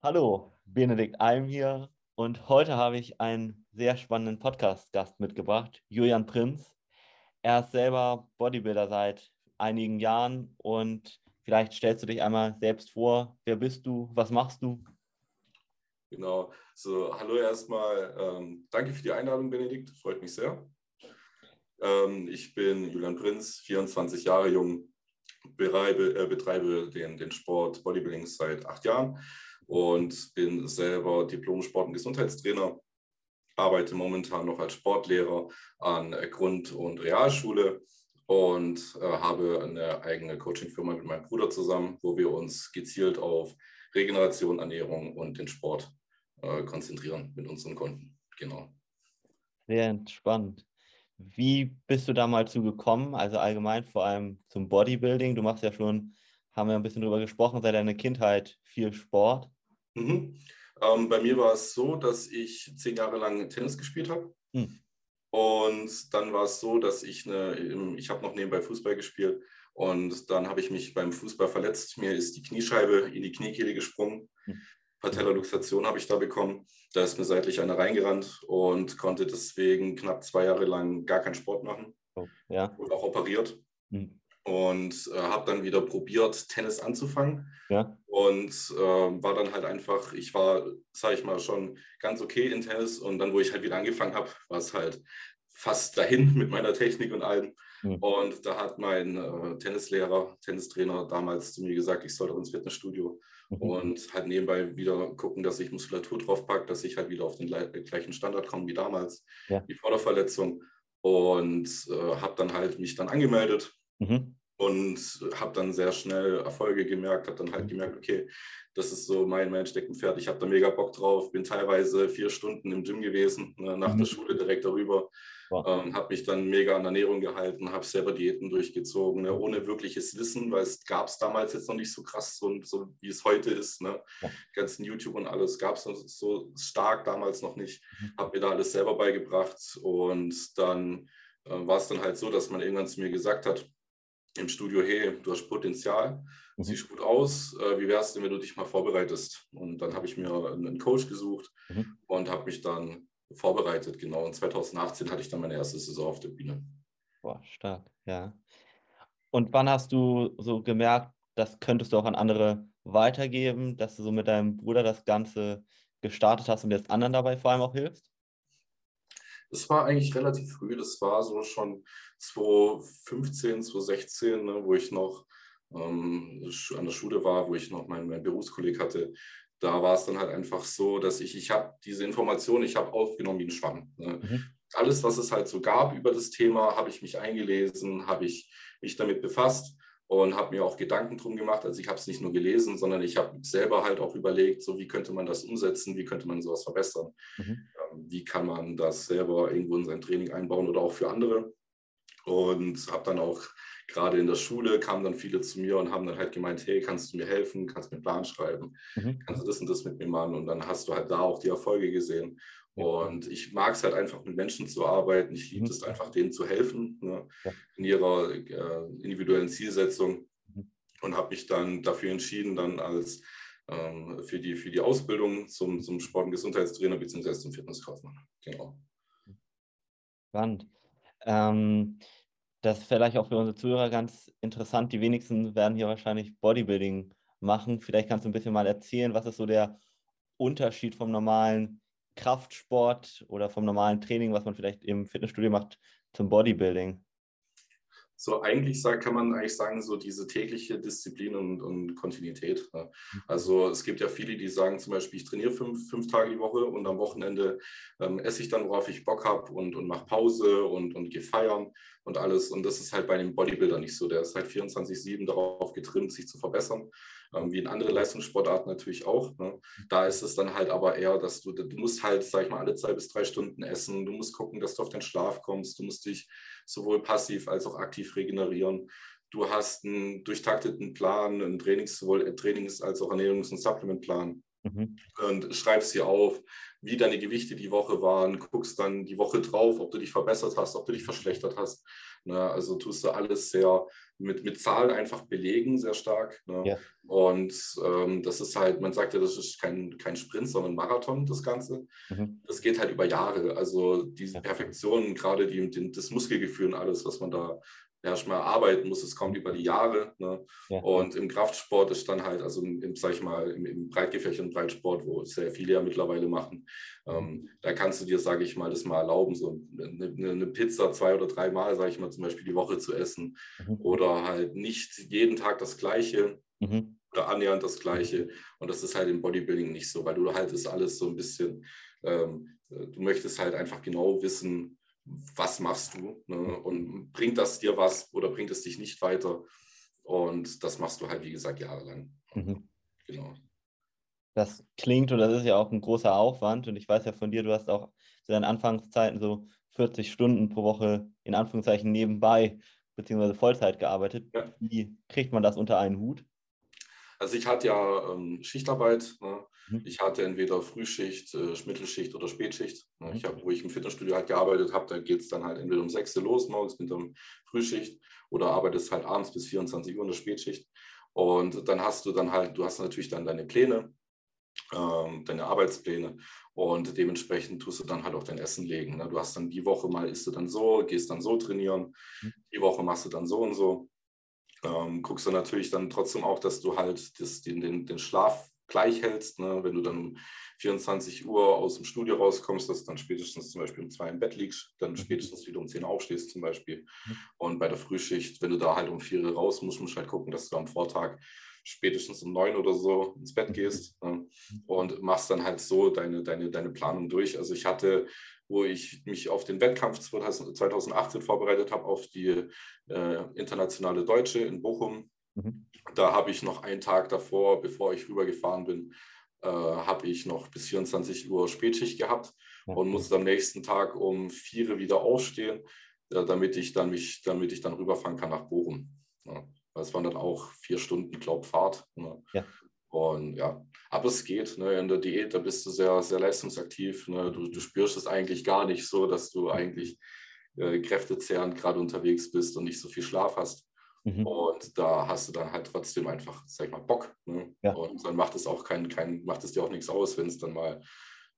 Hallo, Benedikt Alm hier und heute habe ich einen sehr spannenden Podcast-Gast mitgebracht, Julian Prinz. Er ist selber Bodybuilder seit einigen Jahren und vielleicht stellst du dich einmal selbst vor. Wer bist du? Was machst du? Genau, so hallo erstmal. Ähm, danke für die Einladung, Benedikt. Freut mich sehr. Ähm, ich bin Julian Prinz, 24 Jahre jung, betreibe, äh, betreibe den, den Sport Bodybuilding seit acht Jahren und bin selber Diplom-Sport- und Gesundheitstrainer. Arbeite momentan noch als Sportlehrer an Grund- und Realschule und äh, habe eine eigene Coaching-Firma mit meinem Bruder zusammen, wo wir uns gezielt auf Regeneration, Ernährung und den Sport äh, konzentrieren mit unseren Kunden. Genau. Sehr entspannt. Wie bist du da mal zu gekommen? Also allgemein vor allem zum Bodybuilding. Du machst ja schon, haben wir ein bisschen drüber gesprochen, seit deiner Kindheit viel Sport. Mhm. Ähm, bei mir war es so, dass ich zehn Jahre lang Tennis gespielt habe. Mhm. Und dann war es so, dass ich eine, ich habe noch nebenbei Fußball gespielt und dann habe ich mich beim Fußball verletzt. Mir ist die Kniescheibe in die Kniekehle gesprungen. Mhm. Patellaluxation habe ich da bekommen. Da ist mir seitlich einer reingerannt und konnte deswegen knapp zwei Jahre lang gar keinen Sport machen. Oh, ja. Und auch operiert. Mhm. Und äh, habe dann wieder probiert, Tennis anzufangen. Ja. Und äh, war dann halt einfach, ich war, sage ich mal, schon ganz okay in Tennis. Und dann, wo ich halt wieder angefangen habe, war es halt fast dahin mit meiner Technik und allem. Mhm. Und da hat mein äh, Tennislehrer, Tennistrainer damals zu mir gesagt, ich soll doch ins Fitnessstudio mhm. und halt nebenbei wieder gucken, dass ich Muskulatur drauf packe, dass ich halt wieder auf den gleichen Standard komme wie damals, ja. die Vorderverletzung. Und äh, habe dann halt mich dann angemeldet. Mhm und habe dann sehr schnell Erfolge gemerkt, habe dann halt gemerkt, okay, das ist so mein, mein Steckenpferd, ich habe da mega Bock drauf, bin teilweise vier Stunden im Gym gewesen, ne, nach mhm. der Schule direkt darüber, wow. ähm, habe mich dann mega an Ernährung gehalten, habe selber Diäten durchgezogen, ne, ohne wirkliches Wissen, weil es gab es damals jetzt noch nicht so krass, so, so wie es heute ist, ne? Ja. ganzen YouTube und alles gab es so stark damals noch nicht, mhm. habe mir da alles selber beigebracht und dann äh, war es dann halt so, dass man irgendwann zu mir gesagt hat, im Studio, hey, du hast Potenzial, mhm. siehst gut aus, äh, wie wär's denn, wenn du dich mal vorbereitest? Und dann habe ich mir einen Coach gesucht mhm. und habe mich dann vorbereitet, genau. Und 2018 hatte ich dann meine erste Saison auf der Bühne. Boah, stark, ja. Und wann hast du so gemerkt, das könntest du auch an andere weitergeben, dass du so mit deinem Bruder das Ganze gestartet hast und jetzt anderen dabei vor allem auch hilfst? Das war eigentlich relativ früh, das war so schon 2015, 2016, ne, wo ich noch ähm, an der Schule war, wo ich noch meinen, meinen Berufskolleg hatte. Da war es dann halt einfach so, dass ich, ich habe diese Information, ich habe aufgenommen wie ein Schwamm. Ne. Mhm. Alles, was es halt so gab über das Thema, habe ich mich eingelesen, habe ich mich damit befasst und habe mir auch Gedanken drum gemacht. Also ich habe es nicht nur gelesen, sondern ich habe selber halt auch überlegt, so wie könnte man das umsetzen, wie könnte man sowas verbessern, mhm. Ähm, wie kann man das selber irgendwo in sein Training einbauen oder auch für andere und habe dann auch gerade in der Schule kamen dann viele zu mir und haben dann halt gemeint, hey, kannst du mir helfen, kannst du mir einen Plan schreiben, mhm. kannst du das und das mit mir machen und dann hast du halt da auch die Erfolge gesehen. Und ich mag es halt einfach mit Menschen zu arbeiten. Ich liebe mhm. es einfach, denen zu helfen ne, in ihrer äh, individuellen Zielsetzung mhm. und habe mich dann dafür entschieden, dann als ähm, für, die, für die Ausbildung zum, zum Sport- und Gesundheitstrainer bzw. zum Fitnesskaufmann. Genau. Spannend. Ähm, das ist vielleicht auch für unsere Zuhörer ganz interessant. Die wenigsten werden hier wahrscheinlich Bodybuilding machen. Vielleicht kannst du ein bisschen mal erzählen, was ist so der Unterschied vom normalen Kraftsport oder vom normalen Training, was man vielleicht im Fitnessstudio macht, zum Bodybuilding? so eigentlich sagt, kann man eigentlich sagen, so diese tägliche Disziplin und, und Kontinuität. Ne? Mhm. Also es gibt ja viele, die sagen zum Beispiel, ich trainiere fünf, fünf Tage die Woche und am Wochenende ähm, esse ich dann, worauf ich Bock habe und, und mache Pause und, und gehe feiern und alles. Und das ist halt bei einem Bodybuilder nicht so. Der ist halt 24-7 darauf getrimmt, sich zu verbessern ähm, wie in anderen Leistungssportarten natürlich auch. Ne? Da ist es dann halt aber eher, dass du, du musst halt, sag ich mal, alle zwei bis drei Stunden essen, du musst gucken, dass du auf den Schlaf kommst, du musst dich sowohl passiv als auch aktiv regenerieren. Du hast einen durchtakteten Plan, einen Trainings, sowohl Trainings- als auch Ernährungs- und Supplementplan. Mhm. und schreibst dir auf, wie deine Gewichte die Woche waren, guckst dann die Woche drauf, ob du dich verbessert hast, ob du dich verschlechtert hast. Ne? Also tust du alles sehr mit, mit Zahlen einfach belegen, sehr stark. Ne? Ja. Und ähm, das ist halt, man sagt ja, das ist kein, kein Sprint, sondern Marathon, das Ganze. Mhm. Das geht halt über Jahre. Also diese Perfektion, gerade die, die, das Muskelgefühl und alles, was man da erstmal arbeiten muss, es kommt über die Jahre. Ne? Ja. Und im Kraftsport ist dann halt, also im, sag ich mal, im, im breitgefächerten Breitsport, wo sehr viele ja mittlerweile machen, ähm, da kannst du dir, sage ich mal, das mal erlauben, so eine, eine Pizza zwei oder dreimal, sage ich mal, zum Beispiel die Woche zu essen mhm. oder halt nicht jeden Tag das Gleiche. Mhm. Oder annähernd das Gleiche. Und das ist halt im Bodybuilding nicht so, weil du halt das alles so ein bisschen, ähm, du möchtest halt einfach genau wissen, was machst du ne? und bringt das dir was oder bringt es dich nicht weiter? Und das machst du halt, wie gesagt, jahrelang. Mhm. Genau. Das klingt und das ist ja auch ein großer Aufwand. Und ich weiß ja von dir, du hast auch zu deinen Anfangszeiten so 40 Stunden pro Woche in Anführungszeichen nebenbei beziehungsweise Vollzeit gearbeitet. Ja. Wie kriegt man das unter einen Hut? Also ich hatte ja ähm, Schichtarbeit. Ne? Mhm. Ich hatte entweder Frühschicht, äh, Mittelschicht oder Spätschicht. Ne? Ich hab, wo ich im Fitnessstudio halt gearbeitet habe, da geht es dann halt entweder um 6 Uhr los morgens mit der Frühschicht oder arbeitest halt abends bis 24 Uhr in der Spätschicht. Und dann hast du dann halt, du hast natürlich dann deine Pläne, ähm, deine Arbeitspläne und dementsprechend tust du dann halt auch dein Essen legen. Ne? Du hast dann die Woche mal isst du dann so, gehst dann so trainieren, mhm. die Woche machst du dann so und so. Ähm, guckst du natürlich dann trotzdem auch, dass du halt das, den, den, den Schlaf gleich hältst. Ne? Wenn du dann um 24 Uhr aus dem Studio rauskommst, dass du dann spätestens zum Beispiel um zwei im Bett liegst, dann mhm. spätestens wieder um 10 aufstehst zum Beispiel. Mhm. Und bei der Frühschicht, wenn du da halt um 4 Uhr raus musst, musst du halt gucken, dass du am Vortag spätestens um 9 oder so ins Bett mhm. gehst ne? und machst dann halt so deine, deine, deine Planung durch. Also ich hatte wo ich mich auf den Wettkampf 2018 vorbereitet habe, auf die äh, internationale Deutsche in Bochum. Mhm. Da habe ich noch einen Tag davor, bevor ich rübergefahren bin, äh, habe ich noch bis 24 Uhr Spätschicht gehabt okay. und musste am nächsten Tag um 4 Uhr wieder aufstehen, äh, damit, ich dann mich, damit ich dann rüberfahren kann nach Bochum. Ja. Das waren dann auch vier Stunden, glaube Fahrt. Ne? Ja. Und ja, aber es geht. Ne? In der Diät, da bist du sehr, sehr leistungsaktiv. Ne? Du, du spürst es eigentlich gar nicht so, dass du eigentlich äh, kräftezehrend gerade unterwegs bist und nicht so viel Schlaf hast. Mhm. Und da hast du dann halt trotzdem einfach, sag ich mal, Bock. Ne? Ja. Und dann macht es auch kein, kein, macht es dir auch nichts aus, wenn es dann mal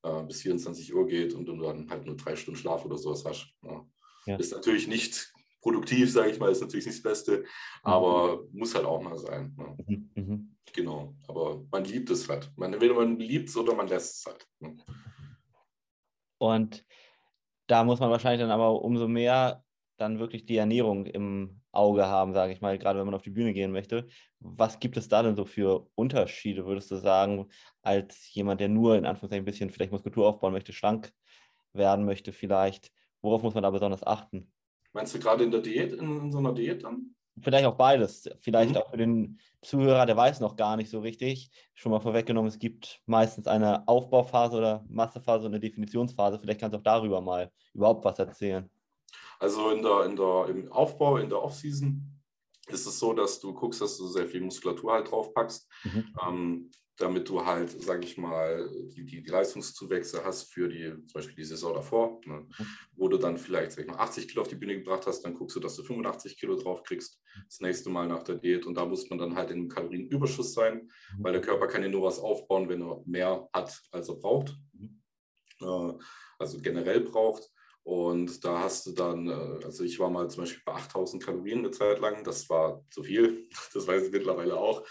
äh, bis 24 Uhr geht und du dann halt nur drei Stunden Schlaf oder sowas hast. Ne? Ja. Ist natürlich nicht produktiv, sage ich mal, ist natürlich nicht das Beste, aber mhm. muss halt auch mal sein. Ne? Mhm. mhm. Genau, aber man liebt es halt. Man, entweder man liebt es oder man lässt es halt. Ne? Und da muss man wahrscheinlich dann aber umso mehr dann wirklich die Ernährung im Auge haben, sage ich mal, gerade wenn man auf die Bühne gehen möchte. Was gibt es da denn so für Unterschiede, würdest du sagen, als jemand, der nur in Anführungszeichen ein bisschen vielleicht Muskulatur aufbauen möchte, schlank werden möchte vielleicht? Worauf muss man da besonders achten? Meinst du gerade in der Diät, in, so einer Diät dann? Vielleicht auch beides. Vielleicht mhm. auch für den Zuhörer, der weiß noch gar nicht so richtig. Schon mal vorweggenommen, es gibt meistens eine Aufbauphase oder Massephase und eine Definitionsphase. Vielleicht kannst du auch darüber mal überhaupt was erzählen. Also in der, in der, im Aufbau, in der Offseason ist es so, dass du guckst, dass du sehr viel Muskulatur halt draufpackst. Mhm. Ähm, damit du halt, sage ich mal, die, die, die, Leistungszuwächse hast für die, zum Beispiel die Saison davor, ne? Mhm. wo du dann vielleicht sag ich mal, 80 Kilo auf die Bühne gebracht hast, dann guckst du, dass du 85 Kilo drauf kriegst, das nächste Mal nach der Diät und da muss man dann halt in einem Kalorienüberschuss sein, mhm. weil der Körper kann ja nur was aufbauen, wenn er mehr hat, als er braucht, mhm. äh, also generell braucht. Und da hast du dann, äh, also ich war mal zum Beispiel bei 8000 Kalorien eine Zeit lang, das war zu viel, das weiß ich mittlerweile auch.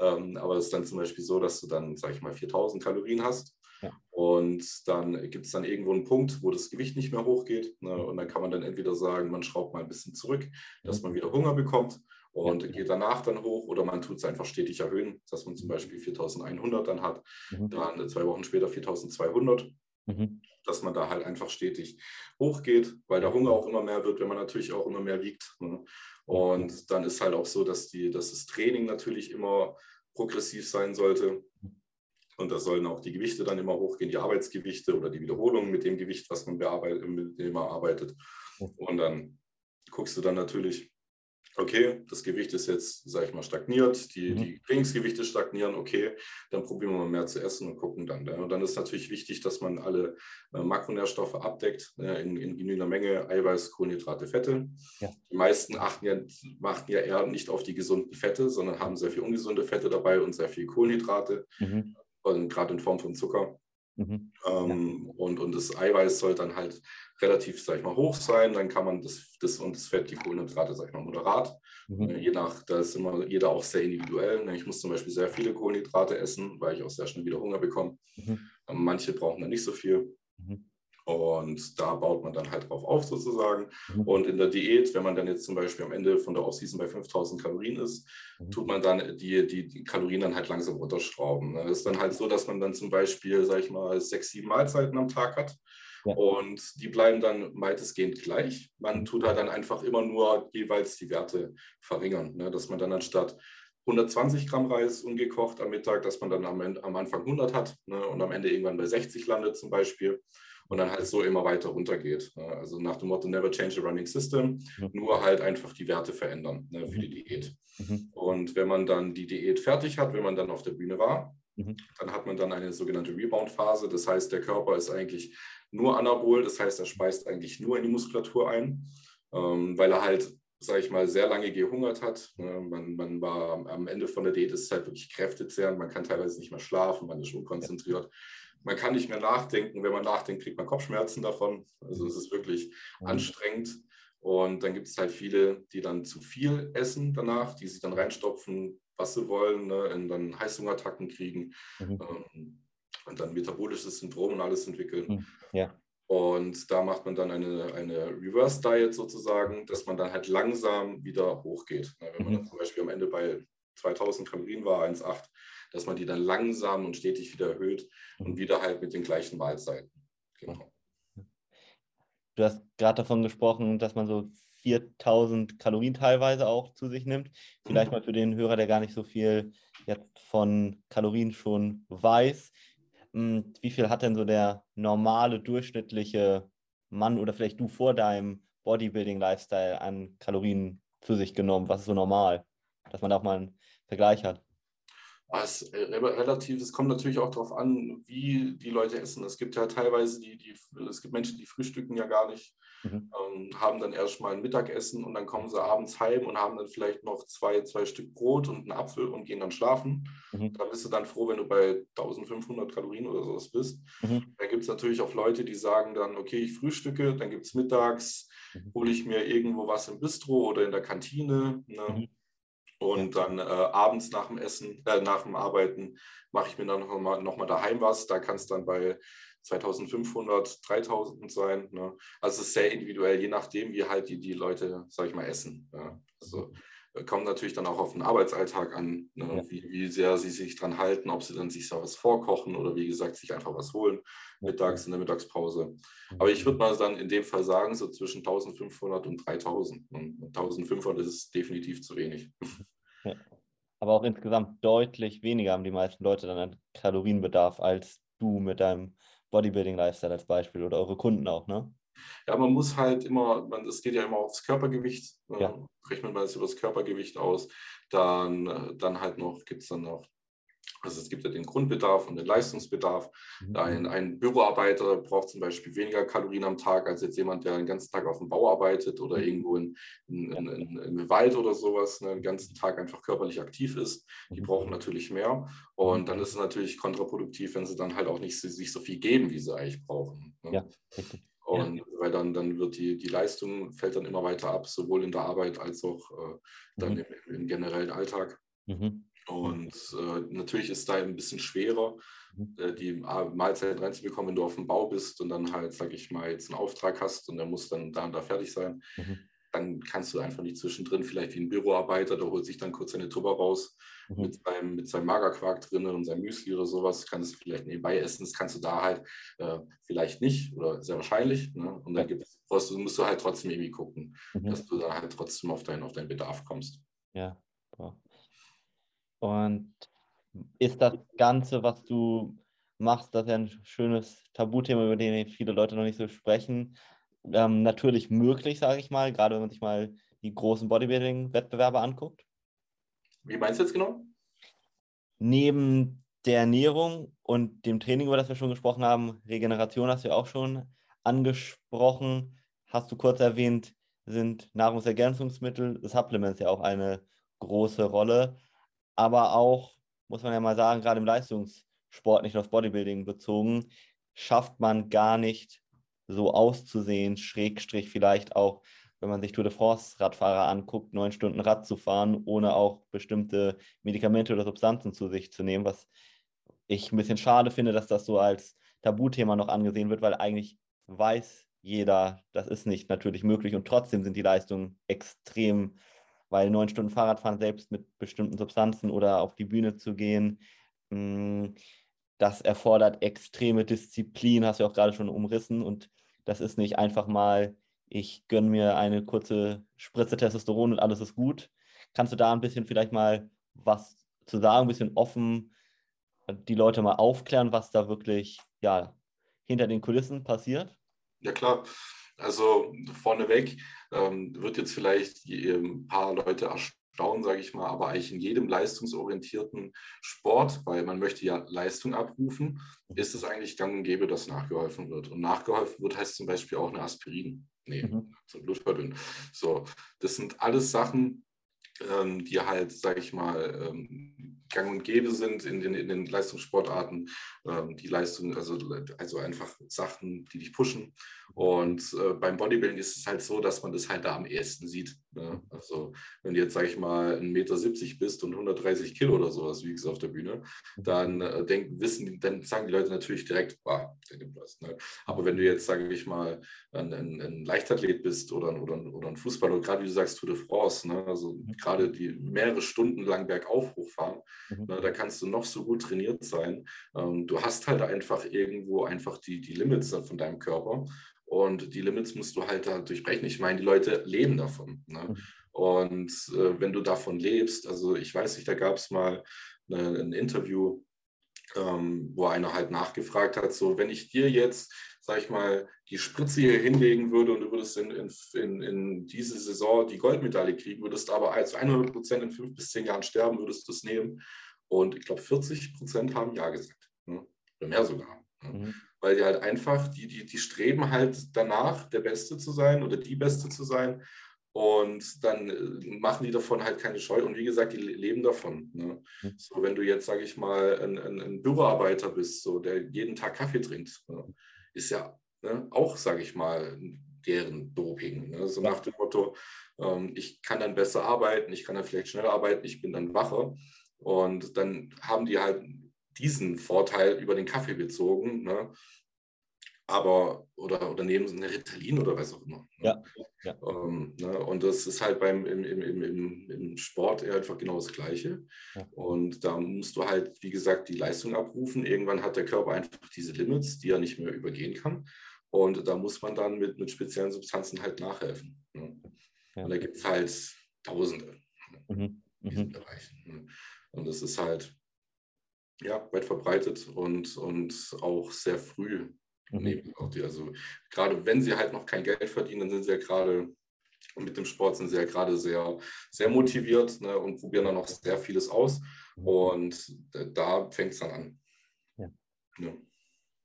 Ähm, aber es ist dann zum Beispiel so, dass du dann, sag ich mal, 4000 Kalorien hast. Ja. Und dann gibt es dann irgendwo einen Punkt, wo das Gewicht nicht mehr hochgeht. Ne? Und dann kann man dann entweder sagen, man schraubt mal ein bisschen zurück, dass man wieder Hunger bekommt und ja. geht danach dann hoch oder man tut es einfach stetig erhöhen, dass man zum Beispiel 4100 dann hat, mhm. dann zwei Wochen später 4200 Mhm. Dass man da halt einfach stetig hochgeht, weil der Hunger auch immer mehr wird, wenn man natürlich auch immer mehr wiegt. Ne? Und dann ist halt auch so, dass, die, dass das Training natürlich immer progressiv sein sollte. Und da sollen auch die Gewichte dann immer hochgehen, die Arbeitsgewichte oder die Wiederholungen mit dem Gewicht, was man bearbeitet, mit dem man arbeitet. Und dann guckst du dann natürlich, okay, das Gewicht ist jetzt, sag ich mal, stagniert, die, mhm. die Trainingsgewichte stagnieren, okay, dann probieren wir mal mehr zu essen und gucken dann. Und dann ist natürlich wichtig, dass man alle äh, Makronährstoffe abdeckt, äh, in, in, genügender Menge Eiweiß, Kohlenhydrate, Fette. Ja. Die meisten achten ja, achten ja eher nicht auf die gesunden Fette, sondern haben sehr viel ungesunde Fette dabei und sehr viel Kohlenhydrate, mhm. gerade in Form von Zucker. Mhm. Ähm, ja. und, und das Eiweiß soll dann halt relativ, sag ich mal, hoch sein. Dann kann man das, das und das Fett, die Kohlenhydrate, sag ich mal, moderat. Mhm. Äh, je nach, da ist immer jeder auch sehr individuell. Ne? Ich muss zum Beispiel sehr viele Kohlenhydrate essen, weil ich auch sehr schnell wieder Hunger bekomme. Mhm. Ähm, manche brauchen dann nicht so viel. Mhm. Und da baut man dann halt drauf auf sozusagen. Mhm. Und in der Diät, wenn man dann jetzt zum Beispiel am Ende von der Offseason bei 5000 Kalorien ist, mhm. tut man dann die, die, die, Kalorien dann halt langsam runterschrauben. Es ne? ist dann halt so, dass man dann zum Beispiel, sag ich mal, sechs, sieben Mahlzeiten am Tag hat. Ja. Und die bleiben dann weitestgehend gleich. Man mhm. tut halt dann einfach immer nur jeweils die Werte verringern. Ne? Dass man dann anstatt 120 Gramm Reis ungekocht am Mittag, dass man dann am, am Anfang 100 hat ne? und am Ende irgendwann bei 60 landet zum Beispiel und dann halt so immer weiter runtergeht. Ne? Also nach dem Motto Never change a running system, mhm. nur halt einfach die Werte verändern ne, für die mhm. Diät. Mhm. Und wenn man dann die Diät fertig hat, wenn man dann auf der Bühne war, mhm. dann hat man dann eine sogenannte Rebound-Phase. Das heißt, der Körper ist eigentlich nur anabol, das heißt, er speist eigentlich nur in die Muskulatur ein, ähm, weil er halt sage ich mal, sehr lange gehungert hat. Ne? Man, man war am Ende von der Diät ist halt wirklich kräftezehrend, man kann teilweise nicht mehr schlafen, man ist unkonzentriert man kann nicht mehr nachdenken. Wenn man nachdenkt, kriegt man Kopfschmerzen davon. Also es ist wirklich mhm. anstrengend. Und dann gibt es halt viele, die dann zu viel essen danach, die sich dann reinstopfen, was sie wollen, ne, und dann Heißhungerattacken kriegen mhm. ähm, und dann metabolisches Syndrom und alles entwickeln. Mhm. Ja. Und da macht man dann eine, eine Reverse Diet sozusagen, dass man dann halt langsam wieder hochgeht. Ne, wenn man mhm. zum Beispiel am Ende bei 2000 Kalorien war, 1,8, dass man die dann langsam und stetig wieder erhöht und mhm. wieder halt mit den gleichen Mahlzeiten. Genau. Du hast gerade davon gesprochen, dass man so 4000 Kalorien teilweise auch zu sich nimmt. Vielleicht mal für den Hörer, der gar nicht so viel jetzt von Kalorien schon weiß. Hm, wie viel hat denn so der normale, durchschnittliche Mann oder vielleicht du vor deinem Bodybuilding-Lifestyle an Kalorien zu sich genommen? Was ist so normal? Dass man da auch mal einen Vergleich hat. Es ist äh, relativ, es kommt natürlich auch darauf an, wie die Leute essen. Es gibt ja teilweise die, die es gibt Menschen, die frühstücken ja gar nicht, mhm. ähm, haben dann erstmal ein Mittagessen und dann kommen sie abends heim und haben dann vielleicht noch zwei, zwei Stück Brot und einen Apfel und gehen dann schlafen. Mhm. Da bist du dann froh, wenn du bei 1500 Kalorien oder sowas bist. Mhm. Da gibt es natürlich auch Leute, die sagen dann, okay, ich frühstücke, dann gibt es mittags, mhm. hole ich mir irgendwo was im Bistro oder in der Kantine. Ne? Mhm. Und ja. dann äh, abends nach dem Essen, äh, nach dem Arbeiten mache ich mir dann nochmal noch mal daheim was. Da kann es dann bei 2500, 3000 sein. Ne? Also es ist sehr individuell, je nachdem, wie halt die, die Leute, sage ich mal, essen. Ja? Also kommt natürlich dann auch auf den Arbeitsalltag an, ne? ja. wie, wie sehr sie sich dran halten, ob sie dann sich so was vorkochen oder wie gesagt, sich einfach was holen, mittags in der Mittagspause. Aber ich würde mal dann in dem Fall sagen, so zwischen 1500 und 3000. Und 1500 ist definitiv zu wenig. Ja. Aber auch insgesamt deutlich weniger haben die meisten Leute dann einen Kalorienbedarf als du mit deinem Bodybuilding-Lifestyle als Beispiel oder eure Kunden auch, ne? Ja, man muss halt immer, es geht ja immer aufs Körpergewicht, äh, ja. rechnet man das über das Körpergewicht aus, dann, äh, dann halt noch, gibt es dann noch also es gibt ja den Grundbedarf und den Leistungsbedarf. Mhm. Ein, ein, Büroarbeiter braucht zum Beispiel weniger Kalorien am Tag als jetzt jemand, der den ganzen Tag auf dem Bau arbeitet oder mhm. irgendwo in, in, in, im Wald oder sowas, ne, den ganzen Tag einfach körperlich aktiv ist. Die mhm. brauchen natürlich mehr. Und dann ist es natürlich kontraproduktiv, wenn sie dann halt auch nicht sich so viel geben, wie sie eigentlich brauchen. Ne? Ja, richtig. Und ja. weil dann, dann wird die, die Leistung fällt dann immer weiter ab, sowohl in der Arbeit als auch äh, dann mhm. im, im, generellen Alltag. Mhm. Und äh, natürlich ist da ein bisschen schwerer, mhm. äh, die Mahlzeit reinzubekommen, wenn du auf dem Bau bist und dann halt, sag ich mal, jetzt einen Auftrag hast und der muss dann da und da fertig sein. Mhm. Dann kannst du einfach nicht zwischendrin, vielleicht wie ein Büroarbeiter, der holt sich dann kurz seine Tupper raus mhm. mit, seinem, mit seinem Magerquark drin und seinem Müsli oder sowas, kannst du vielleicht nebenbei essen. Das kannst du da halt äh, vielleicht nicht oder sehr wahrscheinlich. Ne? Und dann gibt's, musst du halt trotzdem irgendwie gucken, mhm. dass du dann halt trotzdem auf, dein, auf deinen Bedarf kommst. Ja, boah. Und ist das Ganze, was du machst, das ist ja ein schönes Tabuthema, über den viele Leute noch nicht so sprechen, ähm, natürlich möglich, sage ich mal, gerade wenn man sich mal die großen Bodybuilding-Wettbewerbe anguckt? Wie meinst du jetzt genau? Neben der Ernährung und dem Training, über das wir schon gesprochen haben, Regeneration hast du ja auch schon angesprochen, hast du kurz erwähnt, sind Nahrungsergänzungsmittel, Supplements ja auch eine große Rolle. Aber auch, muss man ja mal sagen, gerade im Leistungssport, nicht nur auf Bodybuilding bezogen, schafft man gar nicht so auszusehen, Schrägstrich vielleicht auch, wenn man sich Tour de France-Radfahrer anguckt, neun Stunden Rad zu fahren, ohne auch bestimmte Medikamente oder Substanzen zu sich zu nehmen, was ich ein bisschen schade finde, dass das so als Tabuthema noch angesehen wird, weil eigentlich weiß jeder, das ist nicht natürlich möglich und trotzdem sind die Leistungen extrem, weil neun Stunden Fahrradfahren selbst mit bestimmten Substanzen oder auf die Bühne zu gehen, hm, das erfordert extreme Disziplin, hast du ja auch gerade schon umrissen und das ist nicht einfach mal, ich gönne mir eine kurze Spritze Testosteron und alles ist gut. Kannst du da ein bisschen vielleicht mal was zu sagen, ein bisschen offen die Leute mal aufklären, was da wirklich ja, hinter den Kulissen passiert? Ja klar. Also vorneweg ähm, wird jetzt vielleicht ein paar Leute erstaunen, sage ich mal, aber eigentlich in jedem leistungsorientierten Sport, weil man möchte ja Leistung abrufen, ist es eigentlich gang und gäbe, dass nachgeholfen wird. Und nachgeholfen wird heißt zum Beispiel auch eine Aspirin. Nee, mhm. so Blutverdünn. So, das sind alles Sachen, ähm, die halt, sage ich mal, ähm, gang und gäbe sind in den, in den Leistungssportarten. Ähm, die Leistung, also, also einfach Sachen, die dich pushen. Und äh, beim Bodybuilding ist es halt so, dass man das halt da am ehesten sieht. Ne? Also wenn du jetzt, sage ich mal, 1,70 Meter bist und 130 Kilo oder sowas wiegst auf der Bühne, dann äh, denk, wissen, dann sagen die Leute natürlich direkt, ah, der nimmt was. Ne? Aber wenn du jetzt, sage ich mal, ein, ein, ein Leichtathlet bist oder, oder, oder ein Fußballer, gerade wie du sagst, Tour de France, ne? also mhm. gerade die mehrere Stunden lang bergauf hochfahren, mhm. ne? da kannst du noch so gut trainiert sein. Ähm, du hast halt einfach irgendwo einfach die, die Limits von deinem Körper. Und die Limits musst du halt da durchbrechen. Ich meine, die Leute leben davon. Ne? Mhm. Und äh, wenn du davon lebst, also ich weiß nicht, da gab es mal eine, ein Interview, ähm, wo einer halt nachgefragt hat, so wenn ich dir jetzt, sag ich mal, die Spritze hier hinlegen würde und du würdest in, in, in diese Saison die Goldmedaille kriegen, würdest aber als 100 Prozent in fünf bis zehn Jahren sterben, würdest du es nehmen. Und ich glaube, 40 Prozent haben Ja gesagt. Ne? Oder mehr sogar. Ne? Mhm weil die halt einfach, die, die, die streben halt danach, der Beste zu sein oder die Beste zu sein. Und dann äh, machen die davon halt keine Scheu. Und wie gesagt, die leben davon. Ne? Mhm. So, wenn du jetzt, sage ich mal, ein, ein, ein, Büroarbeiter bist, so, der jeden Tag Kaffee trinkt, ne? Ist ja ne, auch, sage ich mal, deren Doping. Ne? So nach dem Motto, ähm, ich kann dann besser arbeiten, ich kann dann vielleicht schneller arbeiten, ich bin dann wacher. Und dann haben die halt diesen Vorteil über den Kaffee bezogen. Ne? Aber oder, oder nehmen sie eine Ritalin oder was auch immer. Ne? Ja. ja. Ähm, ne? Und das ist halt beim im, im, im, im Sport einfach genau das Gleiche. Ja. Und da musst du halt, wie gesagt, die Leistung abrufen. Irgendwann hat der Körper einfach diese Limits, die er nicht mehr übergehen kann. Und da muss man dann mit, mit speziellen Substanzen halt nachhelfen. Ne? Ja. Und da gibt es halt Tausende mhm. in diesen mhm. Bereichen. Ne? Und das ist halt ja, weit verbreitet und, und auch sehr früh Mhm. Also gerade wenn sie halt noch kein Geld verdienen, dann sind sie ja gerade mit dem Sport sind sie ja gerade sehr, sehr motiviert ne, und probieren dann noch sehr vieles aus. Mhm. Und da fängt es dann an. Ja. ja.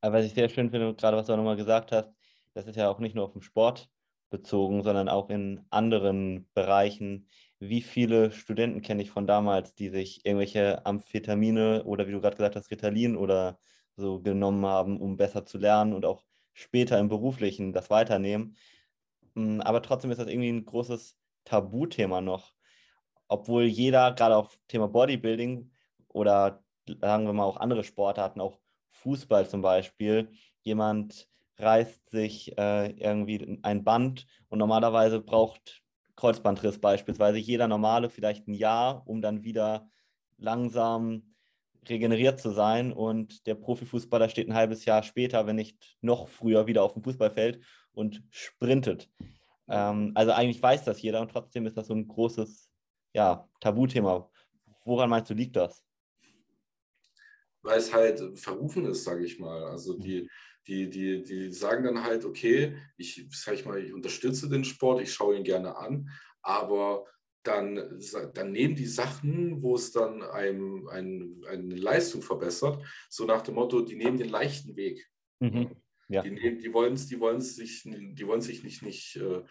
Aber was ich sehr schön finde, gerade was du auch nochmal gesagt hast, das ist ja auch nicht nur auf den Sport bezogen, sondern auch in anderen Bereichen. Wie viele Studenten kenne ich von damals, die sich irgendwelche Amphetamine oder wie du gerade gesagt hast, Ritalin oder so genommen haben, um besser zu lernen und auch später im Beruflichen das weiternehmen. Mm, aber trotzdem ist das irgendwie ein großes Tabuthema noch. Obwohl jeder, gerade auch Thema Bodybuilding oder sagen wir mal auch andere Sportarten, auch Fußball zum Beispiel, jemand reißt sich äh, irgendwie ein Band und normalerweise braucht Kreuzbandriss beispielsweise jeder normale vielleicht ein Jahr, um dann wieder langsam regeneriert zu sein und der Profifußballer steht ein halbes Jahr später, wenn nicht noch früher, wieder auf dem Fußballfeld und sprintet. Ähm, also eigentlich weiß das jeder und trotzdem ist das so ein großes ja, Tabuthema. Woran meinst du, liegt das? Weil es halt verrufen ist, sage ich mal. Also die, die, die, die sagen dann halt, okay, ich sag ich mal, ich unterstütze den Sport, ich schaue ihn gerne an, aber dann, dann nehmen die Sachen, wo es dann einem, einem, eine Leistung verbessert, so nach dem Motto, die nehmen den leichten Weg. Mhm. Ja. Die, nehmen, die, wollen, die, wollen sich, die wollen sich nicht, nicht äh,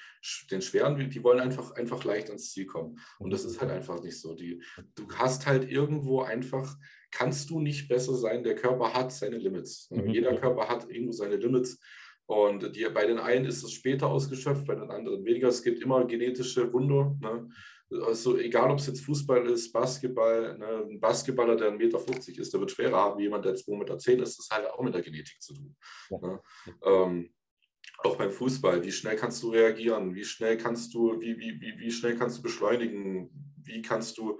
den schweren Weg, die wollen einfach, einfach leicht ans Ziel kommen. Und das ist halt einfach nicht so. Die, du hast halt irgendwo einfach, kannst du nicht besser sein. Der Körper hat seine Limits. Mhm. Jeder Körper hat irgendwo seine Limits. Und die, bei den einen ist es später ausgeschöpft, bei den anderen weniger. Es gibt immer genetische Wunder. Ne? Also egal, ob es jetzt Fußball ist, Basketball, ne? ein Basketballer, der 1,50 Meter ist, der wird schwerer haben wie jemand, der 2,10 Meter ist. Das hat auch mit der Genetik zu tun. Ja. Ne? Ähm, auch beim Fußball, wie schnell kannst du reagieren? Wie schnell kannst du, wie, wie, wie, wie schnell kannst du beschleunigen? Wie kannst du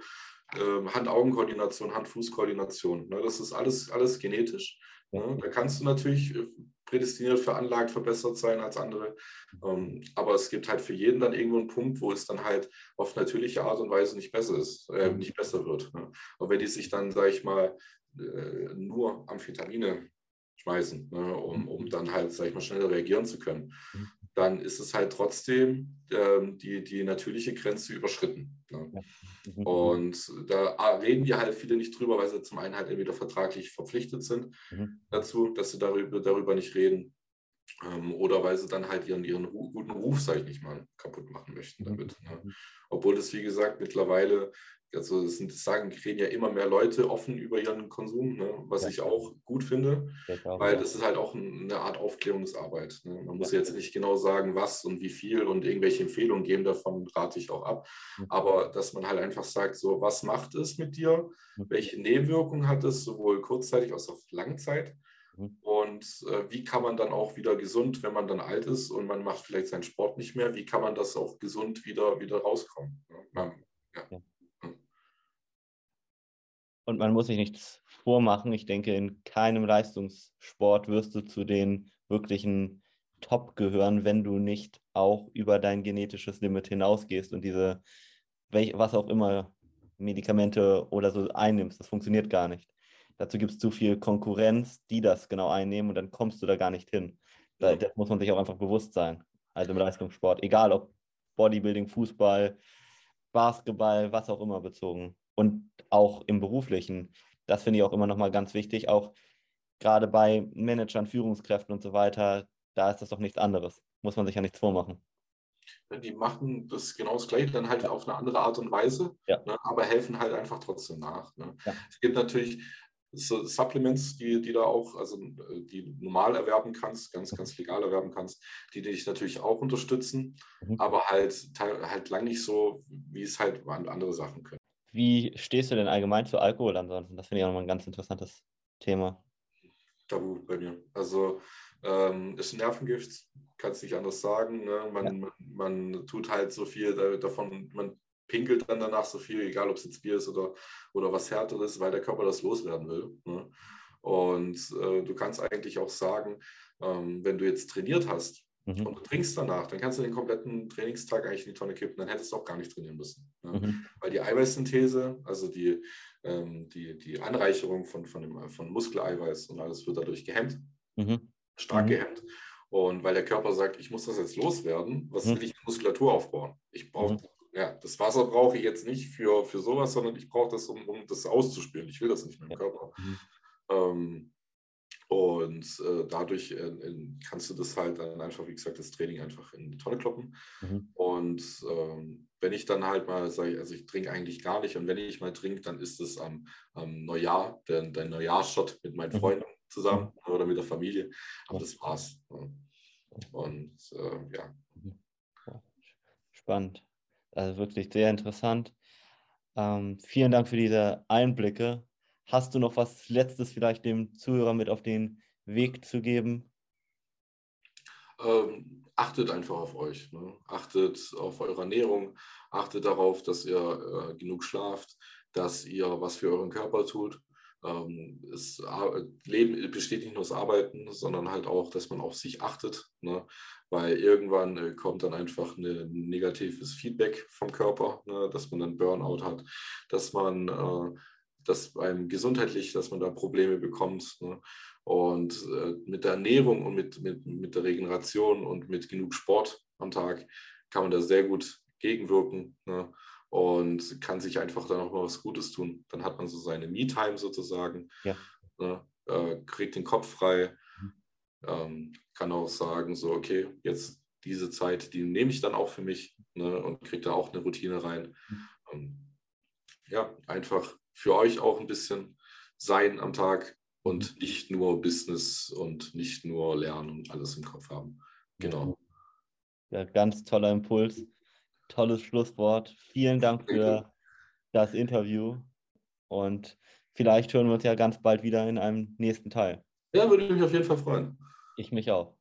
ähm, Hand-Augen-Koordination, Hand-Fuß-Koordination? Ne? Das ist alles, alles genetisch. Ne? Da kannst du natürlich äh, prädestiniert, veranlagt, verbessert sein als andere. Ähm, aber es gibt halt für jeden dann irgendwo einen Punkt, wo es dann halt auf natürliche Art und Weise nicht besser ist, äh, mhm. nicht besser wird. Ne? Und wenn die sich dann, sage ich mal, äh, nur Amphetamine schmeißen, ne, um, um dann halt, sage ich mal, schneller reagieren zu können, mhm. Dann ist es halt trotzdem ähm, die, die natürliche Grenze überschritten. Ne? Mhm. Und da reden die halt viele nicht drüber, weil sie zum einen halt entweder vertraglich verpflichtet sind mhm. dazu, dass sie darüber, darüber nicht reden. Ähm, oder weil sie dann halt ihren, ihren guten Ruf, sag ich nicht mal, kaputt machen möchten damit. Mhm. Ne? Obwohl es, wie gesagt, mittlerweile also es sind, sagen, reden ja immer mehr Leute offen über ihren Konsum, ne? was ja. ich auch gut finde, auch, weil ja. das ist halt auch eine Art Aufklärungsarbeit. Ne? Man muss ja. jetzt nicht genau sagen, was und wie viel und irgendwelche Empfehlungen geben, davon rate ich auch ab. Mhm. Aber dass man halt einfach sagt, so, was macht es mit dir? Mhm. Welche Nebenwirkungen hat es, sowohl kurzzeitig als auch Langzeit? Mhm. Und äh, wie kann man dann auch wieder gesund, wenn man dann alt ist und man macht vielleicht seinen Sport nicht mehr, wie kann man das auch gesund wieder, wieder rauskommen? Ja. Ja. Und man muss sich nichts vormachen. Ich denke, in keinem Leistungssport wirst du zu den wirklichen Top gehören, wenn du nicht auch über dein genetisches Limit hinausgehst und diese, was auch immer, Medikamente oder so einnimmst. Das funktioniert gar nicht. Dazu gibt es zu viel Konkurrenz, die das genau einnehmen und dann kommst du da gar nicht hin. Ja. Das muss man sich auch einfach bewusst sein. Also im Leistungssport, egal ob Bodybuilding, Fußball, Basketball, was auch immer bezogen und auch im beruflichen. Das finde ich auch immer noch mal ganz wichtig, auch gerade bei Managern, Führungskräften und so weiter, da ist das doch nichts anderes. Muss man sich ja nichts vormachen. Die machen das genau das Gleiche, dann halt auf eine andere Art und Weise, ja. ne, aber helfen halt einfach trotzdem nach. Ne. Ja. Es gibt natürlich Supplements, die, die da auch, also die du normal erwerben kannst, ganz, ganz legal erwerben kannst, die dich natürlich auch unterstützen, mhm. aber halt, halt lang nicht so, wie es halt andere Sachen können. Wie stehst du denn allgemein zu Alkohol ansonsten? Das finde ich auch nochmal ein ganz interessantes Thema. Tabu bei mir. Also ähm, ist ein Nervengift, kann es nicht anders sagen. Ne? Man, ja. man, man, tut halt so viel davon, man pinkelt dann danach so viel, egal ob es jetzt Bier ist oder, oder was härteres, weil der Körper das loswerden will. Ne? Und äh, du kannst eigentlich auch sagen, ähm, wenn du jetzt trainiert hast, mhm. und du trinkst danach, dann kannst du den kompletten Trainingstag eigentlich in die Tonne kippen, dann hättest du auch gar nicht trainieren müssen. Ne? Mhm. Weil die Eiweißsynthese, also die, ähm, die, die Anreicherung von, von, dem, von Muskeleiweiß und alles wird dadurch gehemmt, mhm. stark mhm. gehemmt. Und weil der Körper sagt, ich muss das jetzt loswerden, was mhm. will ich Muskulatur aufbauen? Ich brauche mhm. Ja, das Wasser brauche ich jetzt nicht für, für sowas, sondern ich brauche das, um, um das auszuspülen. Ich will das nicht mehr im Körper. Mhm. Ähm, und äh, dadurch äh, kannst du das halt dann einfach, wie gesagt, das Training einfach in die Tonne kloppen. Mhm. Und ähm, wenn ich dann halt mal sage, also ich trinke eigentlich gar nicht und wenn ich mal trinke, dann ist es am, am Neujahr, der, der Neujahrshot mit meinen mhm. Freunden zusammen mhm. oder mit der Familie. Aber das war's. Und äh, ja. Spannend. Also wirklich sehr interessant. Ähm, vielen Dank für diese Einblicke Hast du noch was Letztes vielleicht dem Zuhörer mit auf den Weg zu geben? Ähm, achtet einfach auf euch. Ne? Achtet auf eure Ernährung. Achtet darauf, dass ihr äh, genug schlaft, dass ihr was für euren Körper tut. Ähm, es, Leben besteht nicht nur aus Arbeiten, sondern halt auch, dass man auf sich achtet. Ne? Weil irgendwann äh, kommt dann einfach ein negatives Feedback vom Körper, ne? dass man dann Burnout hat, dass man äh, dass beim gesundheitlich, dass man da Probleme bekommt. Ne? Und äh, mit der Ernährung und mit, mit, mit der Regeneration und mit genug Sport am Tag kann man da sehr gut gegenwirken ne? Und kann sich einfach dann auch mal was Gutes tun. Dann hat man so seine Me-Time sozusagen, ja. ne? äh, kriegt den Kopf frei, mhm. ähm, kann auch sagen, so, okay, jetzt diese Zeit, die nehme ich dann auch für mich ne? und kriege da auch eine Routine rein. Mhm. Ähm, ja, einfach für euch auch ein bisschen sein am Tag und nicht nur Business und nicht nur Lernen und alles im Kopf haben. Genau. Ja, ganz toller Impuls. Tolles Schlusswort. Vielen Dank für das Interview und vielleicht hören wir uns ja ganz bald wieder in einem nächsten Teil. Ja, würde mich auf jeden Fall freuen. Ich mich auch.